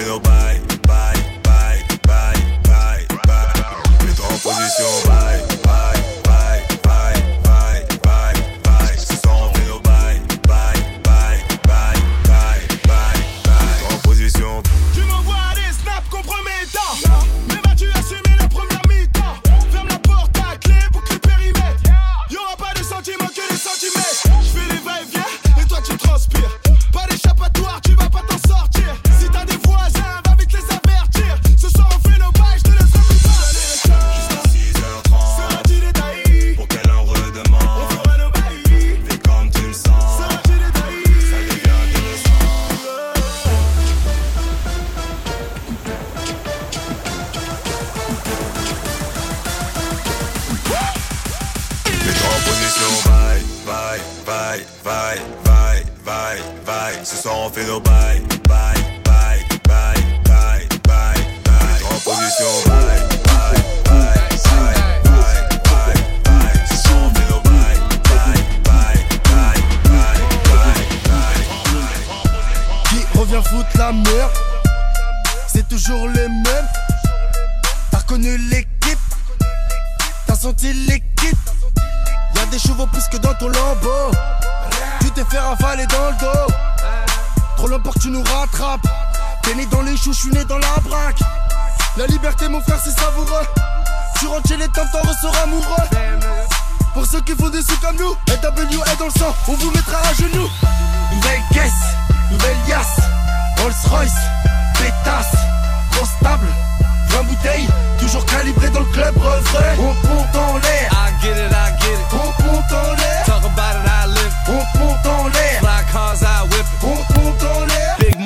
Ce tu nous rattrapes. T'es né dans les choux, je suis né dans la braque. La liberté mon frère c'est savoureux. Tu rentres chez les temps, t'en ressors amoureux. Pour ceux qui font des sous comme nous LW est dans le sang, on vous mettra à genoux. Nouvelle caisse, nouvelle yasse Rolls Royce, pétasse Grosse table, 20 bouteilles Toujours calibré dans le club refrain. On monte en l'air. I get it, I get it. On monte en l'air. Talk about it, I live. On monte en l'air. Cars,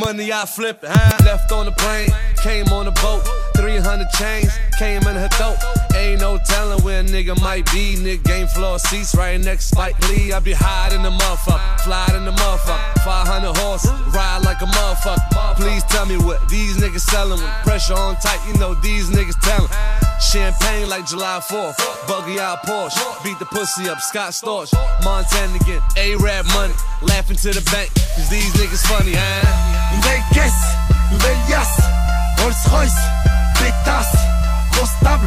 money, I flip it. Huh? Left on the plane, came on the boat. 300 chains, came in her throat. Ain't no telling where a nigga might be. Nigga game floor seats right next Spike Lee. I be high in the motherfucker, fly in the motherfucker. 500 horse, ride like a motherfucker. Please tell me what these niggas selling. With pressure on tight, you know these niggas telling. Champagne like July 4th. Buggy out Porsche. Beat the pussy up, Scott Storch. Montana again. A-Rap money. Laughing to the bank. Cause these niggas funny, huh? Nouvelle yasse Rolls Royce, pétasse Grosse table,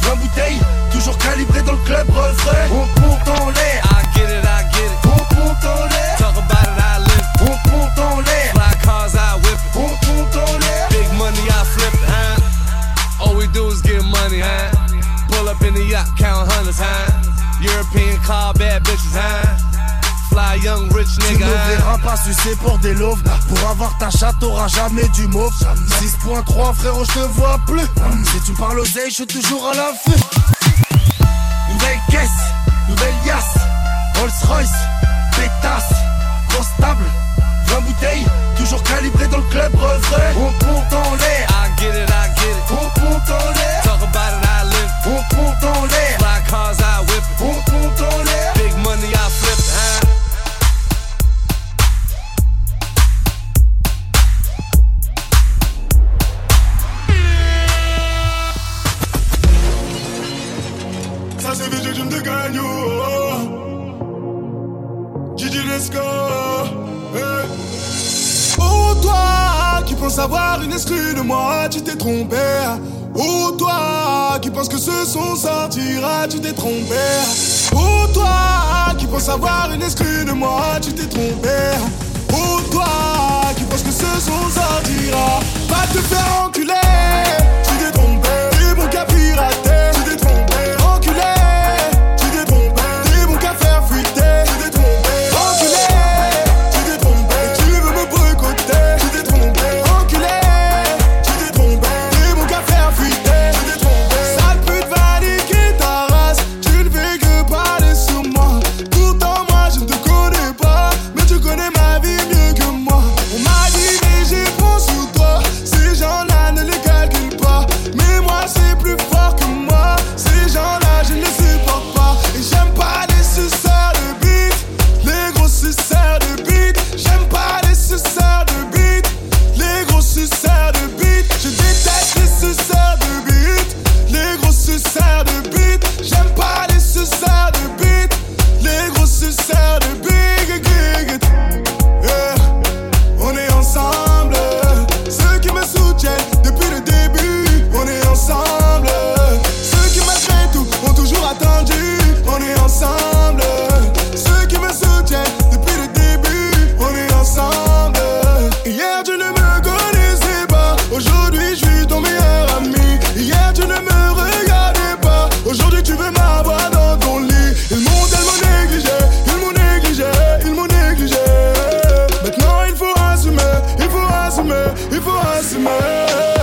20 bouteilles Toujours calibré dans le club refrain On monte en l'air I get it, I get it. On monte en l'air Talk about it, I live. On monte en l'air Fly cars, I whip it. On monte en l'air Big money, I flip it, huh? All we do is get money, huh? Pull up in the yacht, count hundreds, huh? European car, bad bitches, huh? Fly young rich Tu nigga, huh? verras pas sucer pour des loaves Pour avoir ta chatte t'auras jamais du mauve. 6.3 frérot je te vois plus. Si tu parles oseille je suis toujours à l'affût. Nouvelle caisse, nouvelle yasse Rolls Royce, pétasse. Grosse table, 20 bouteilles. Toujours calibré dans le club refrain. On monte en l'air. I get it, I get it. On monte en l'air. Talk about it, I live. On monte en l'air. Fly cars, ce son sortira, tu t'es trompé. Oh, toi qui penses avoir une exclue de moi, tu t'es trompé. Oh, toi qui penses que ce son sortira, va te faire enculer. Tu t'es trompé, t'es mon cas. Aujourd'hui, je suis ton meilleur ami. Hier, tu ne me regardais pas. Aujourd'hui, tu veux m'avoir dans ton lit. Ils m'ont tellement négligé, ils m'ont négligé, ils m'ont négligé. Maintenant, il faut assumer, il faut assumer, il faut assumer.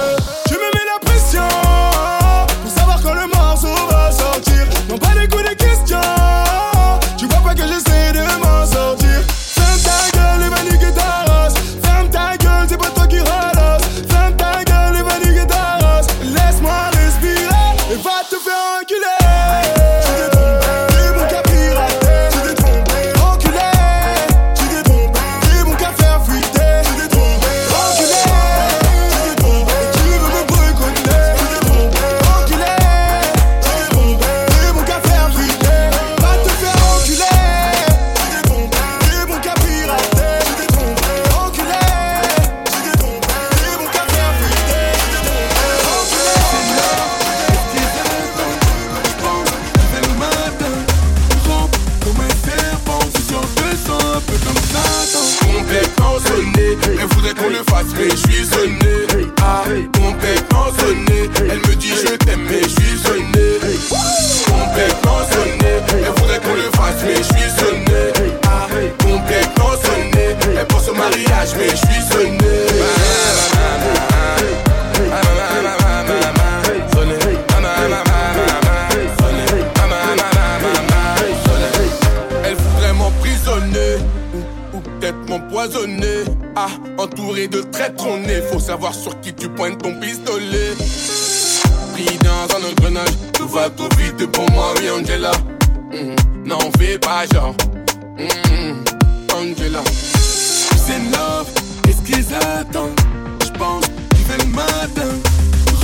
mariage, mais je suis sonné. Elle voudrait m'emprisonner, ou peut-être m'empoisonner. Ah, entouré de traîtres, on est. Faut savoir sur qui tu pointes ton pistolet. Pris dans un engrenage, tout va trop vite pour moi, oui, Angela. Mmh, N'en fais pas, genre. Mm-hmm. Angela. C'est love, qu'est-ce qu'ils attendent? J'pense qu'ils veulent le matin.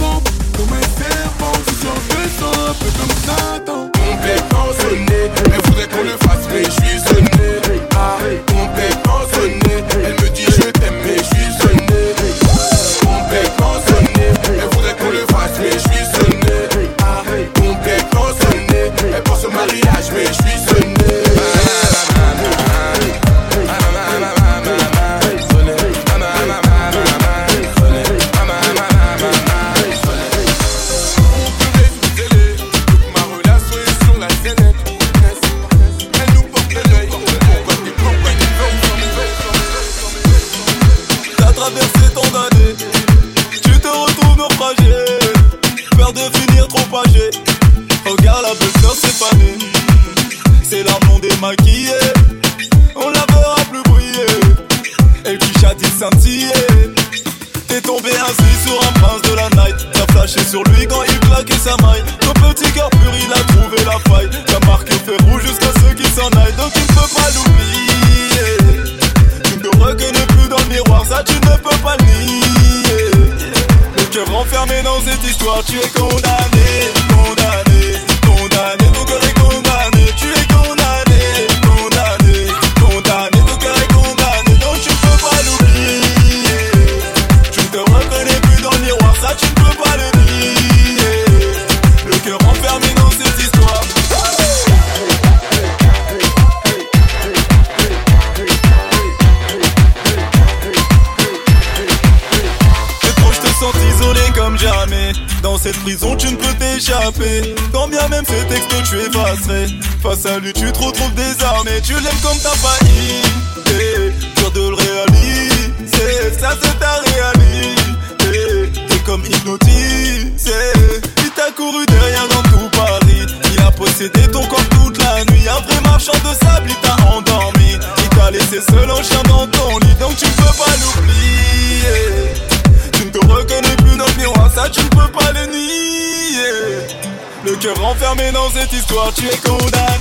Rampe comme un serpent. Toujours deux sang, un peu comme Satan. On déconne, sonné Elle voudrait qu'on le fasse mais je suis sonné devenir trop âgé. Regarde la belle fleur. C'est la blonde démaquillée. On la verra plus briller. Elle qui châtie scintiller. T'es tombé ainsi sur un prince de la night. T'as flashé sur lui quand il claquait sa maille. Ton petit cœur pur, il a trouvé la faille. T'as marqué feu rouge jusqu'à ceux qui s'en aillent. Donc tu ne peux pas l'oublier. Tu ne reconnais plus dans le miroir, ça tu ne peux pas nier te renfermer dans cette histoire, tu es condamné, condamné, condamné. Dans cette prison tu ne peux t'échapper. Quand bien même ces textes tu effacerais. Face à lui tu te retrouves désarmé. Tu l'aimes comme t'as failli eh, Dur de le réaliser. Ça c'est ta réalité. T'es comme hypnotisé. Il t'a couru derrière dans tout Paris. Il a possédé ton corps toute la nuit. Un vrai marchand de sable il t'a endormi. Il t'a laissé seul en chien dans ton lit. Donc tu peux pas l'oublier Enfermé dans cette histoire, tu es condamné.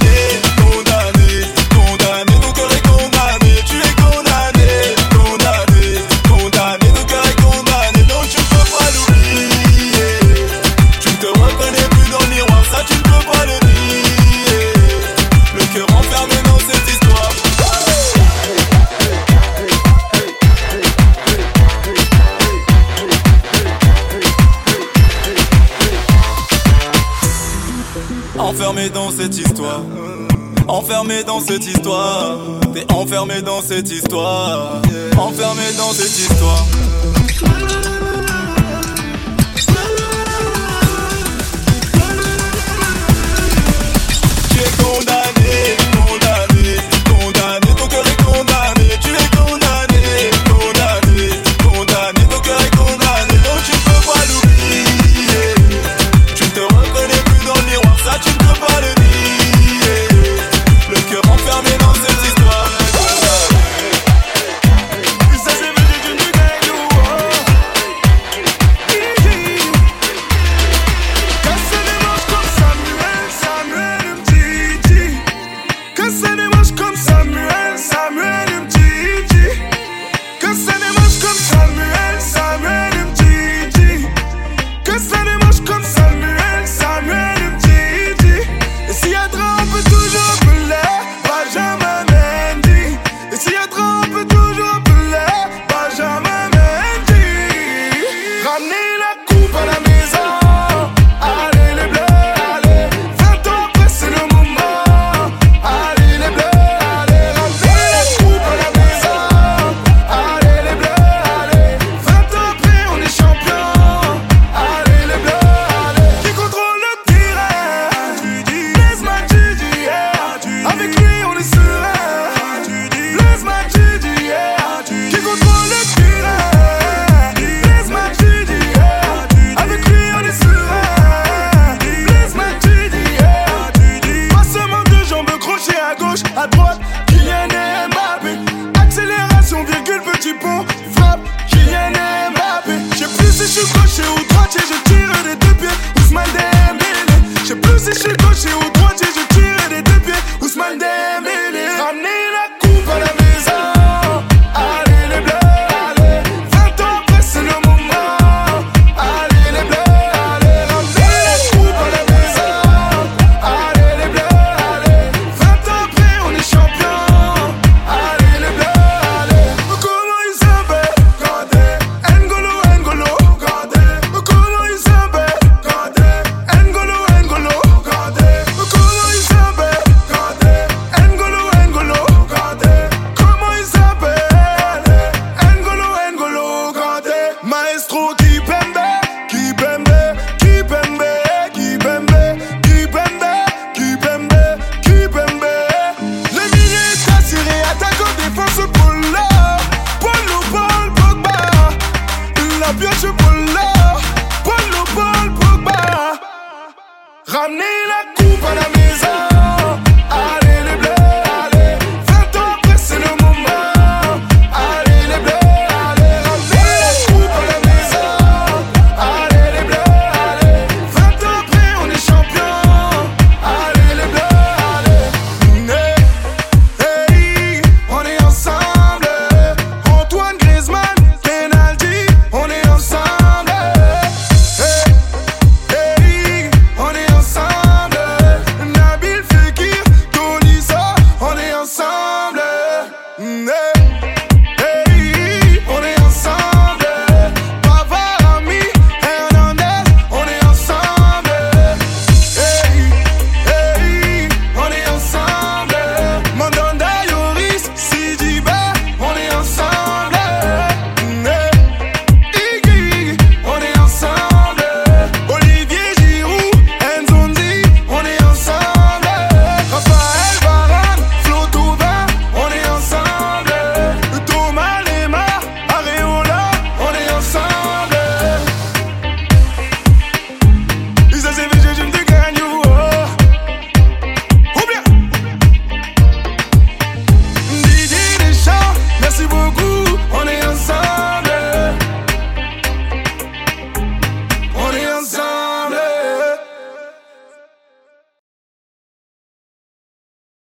dans cette histoire. Enfermé dans cette histoire. T'es enfermé dans cette histoire. Enfermé dans cette histoire.